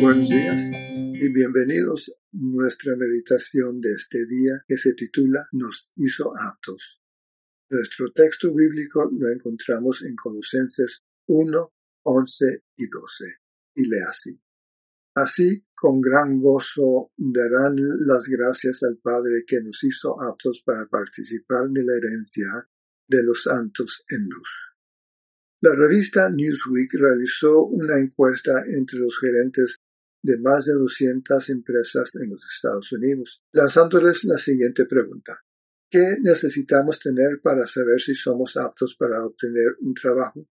Buenos días y bienvenidos a nuestra meditación de este día que se titula Nos hizo aptos. Nuestro texto bíblico lo encontramos en Colosenses 1, 11 y 12 y lee así. Así, con gran gozo darán las gracias al Padre que nos hizo aptos para participar de la herencia de los santos en luz. La revista Newsweek realizó una encuesta entre los gerentes de más de 200 empresas en los Estados Unidos, lanzándoles la siguiente pregunta. ¿Qué necesitamos tener para saber si somos aptos para obtener un trabajo?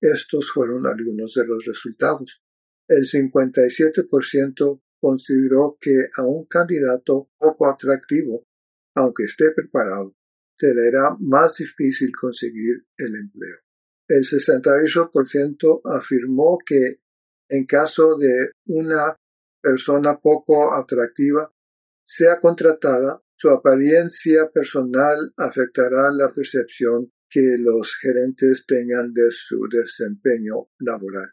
Estos fueron algunos de los resultados. El 57% consideró que a un candidato poco atractivo, aunque esté preparado, se le era más difícil conseguir el empleo. El 68% afirmó que en caso de una persona poco atractiva sea contratada, su apariencia personal afectará la percepción que los gerentes tengan de su desempeño laboral.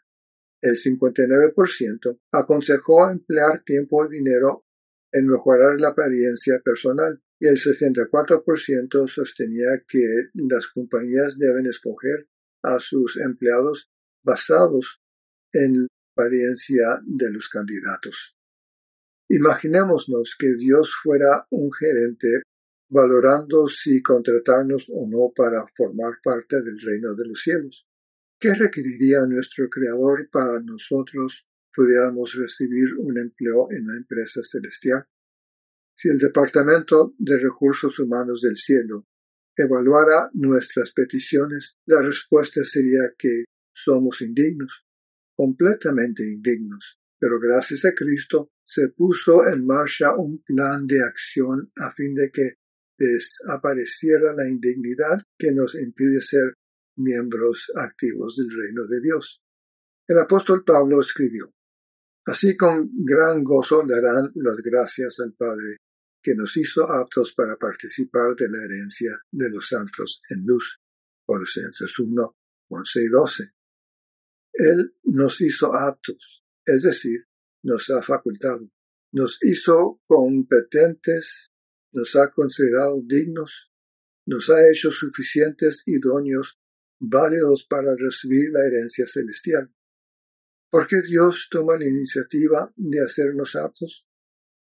El 59% aconsejó emplear tiempo y dinero en mejorar la apariencia personal y el 64% sostenía que las compañías deben escoger a sus empleados basados en apariencia de los candidatos. Imaginémonos que Dios fuera un gerente valorando si contratarnos o no para formar parte del reino de los cielos. ¿Qué requeriría nuestro Creador para nosotros pudiéramos recibir un empleo en la empresa celestial? Si el Departamento de Recursos Humanos del Cielo evaluara nuestras peticiones, la respuesta sería que somos indignos, completamente indignos. Pero gracias a Cristo se puso en marcha un plan de acción a fin de que desapareciera la indignidad que nos impide ser miembros activos del reino de Dios. El apóstol Pablo escribió, Así con gran gozo darán las gracias al Padre que nos hizo aptos para participar de la herencia de los santos en luz. Colosenses 1, 11 y 12. Él nos hizo aptos, es decir, nos ha facultado, nos hizo competentes, nos ha considerado dignos, nos ha hecho suficientes idóneos, válidos para recibir la herencia celestial. ¿Por qué Dios toma la iniciativa de hacernos aptos?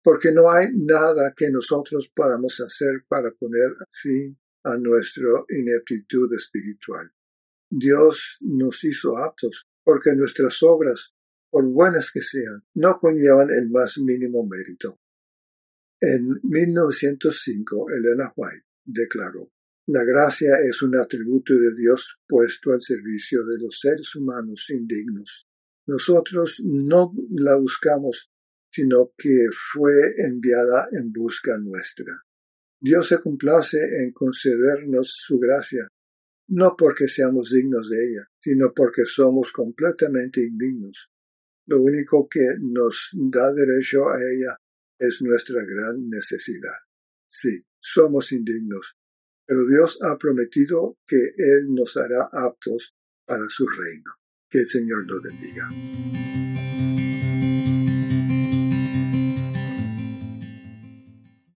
porque no hay nada que nosotros podamos hacer para poner fin a nuestra ineptitud espiritual. Dios nos hizo aptos porque nuestras obras, por buenas que sean, no conllevan el más mínimo mérito. En 1905, Elena White declaró, La gracia es un atributo de Dios puesto al servicio de los seres humanos indignos. Nosotros no la buscamos sino que fue enviada en busca nuestra. Dios se complace en concedernos su gracia, no porque seamos dignos de ella, sino porque somos completamente indignos. Lo único que nos da derecho a ella es nuestra gran necesidad. Sí, somos indignos, pero Dios ha prometido que Él nos hará aptos para su reino. Que el Señor nos bendiga.